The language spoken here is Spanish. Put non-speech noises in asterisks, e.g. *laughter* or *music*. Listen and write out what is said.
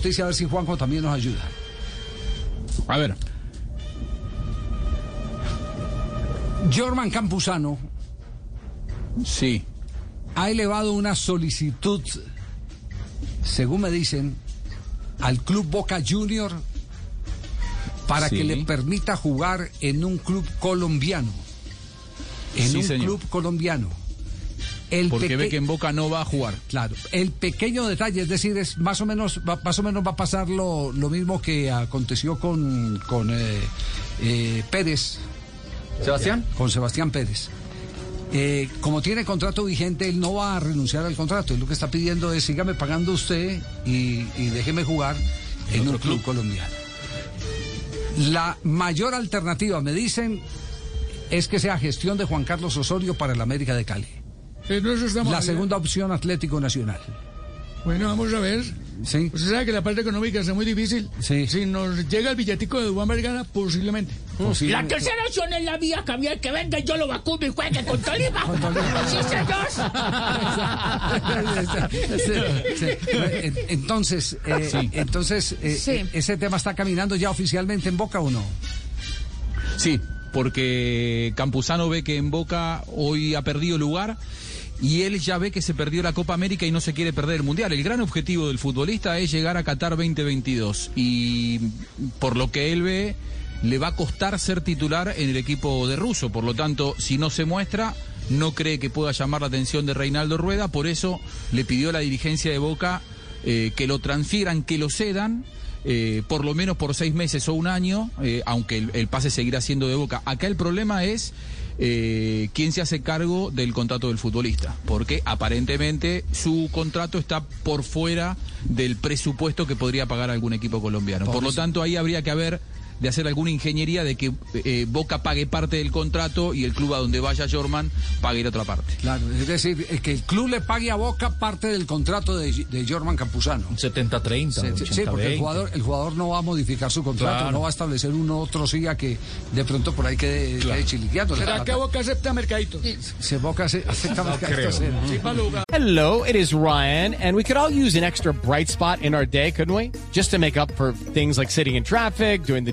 Noticia, a ver si Juanjo también nos ayuda. A ver, Jorman Campuzano sí. ha elevado una solicitud, según me dicen, al club Boca Junior para Sí. que le permita jugar en un club colombiano. En Sí, un señor. club colombiano. El Porque ve que en Boca no va a jugar. Claro, el pequeño detalle, es decir, es más o menos, va, más o menos va a pasar lo, lo mismo que aconteció con, con eh, eh, Pérez. ¿Sebastián? Con Sebastián Pérez. Eh, como tiene contrato vigente, él no va a renunciar al contrato. Él lo que está pidiendo es sígame pagando usted y, y déjeme jugar en un club colombiano. La mayor alternativa, me dicen, es que sea gestión de Juan Carlos Osorio para el América de Cali. Estamos La hablando. segunda opción, Atlético Nacional. Bueno, vamos a ver. Sí. Usted sabe que la parte económica es muy difícil. Sí. Si nos llega el billetico de Dubán Vergara, posiblemente. Posible- La tercera opción es la vía, Javier, que venga y yo lo vacuno y juegue con Tolima. Sí, señor. *laughs* Sí, sí. Entonces, eh, entonces eh, Sí. eh, ese tema está caminando ya oficialmente en Boca o no? Sí, porque Campuzano ve que en Boca hoy ha perdido lugar y él ya ve que se perdió la Copa América y no se quiere perder el Mundial. El gran objetivo del futbolista es llegar a Qatar 2022 y por lo que él ve le va a costar ser titular en el equipo de Russo. Por lo tanto, si no se muestra, no cree que pueda llamar la atención de Reinaldo Rueda. Por eso le pidió a la dirigencia de Boca eh, que lo transfieran, que lo cedan. Eh, por lo menos por seis meses o un año, eh, aunque el, el pase seguirá siendo de boca. Acá el problema es eh, quién se hace cargo del contrato del futbolista, porque aparentemente su contrato está por fuera del presupuesto que podría pagar algún equipo colombiano. Por lo tanto, ahí habría que haber de hacer alguna ingeniería de que eh, Boca pague parte del contrato y el club a donde vaya Jorman pague la otra parte. Claro, es decir, que el club le pague a Boca parte del contrato de, de Jorman Campuzano. 70-30, Sí, sí, sí, 80-20. porque el jugador, el jugador no va a modificar su contrato, Claro. no va a establecer uno otro siga que de pronto por ahí quede, quede chiliqueando. ¿Será que Boca acepta mercadito? Se Boca acepta sí. Para jugar. Hello, it is Ryan, and we could all use an extra bright spot in our day, couldn't we? Just to make up for things like sitting in traffic, doing the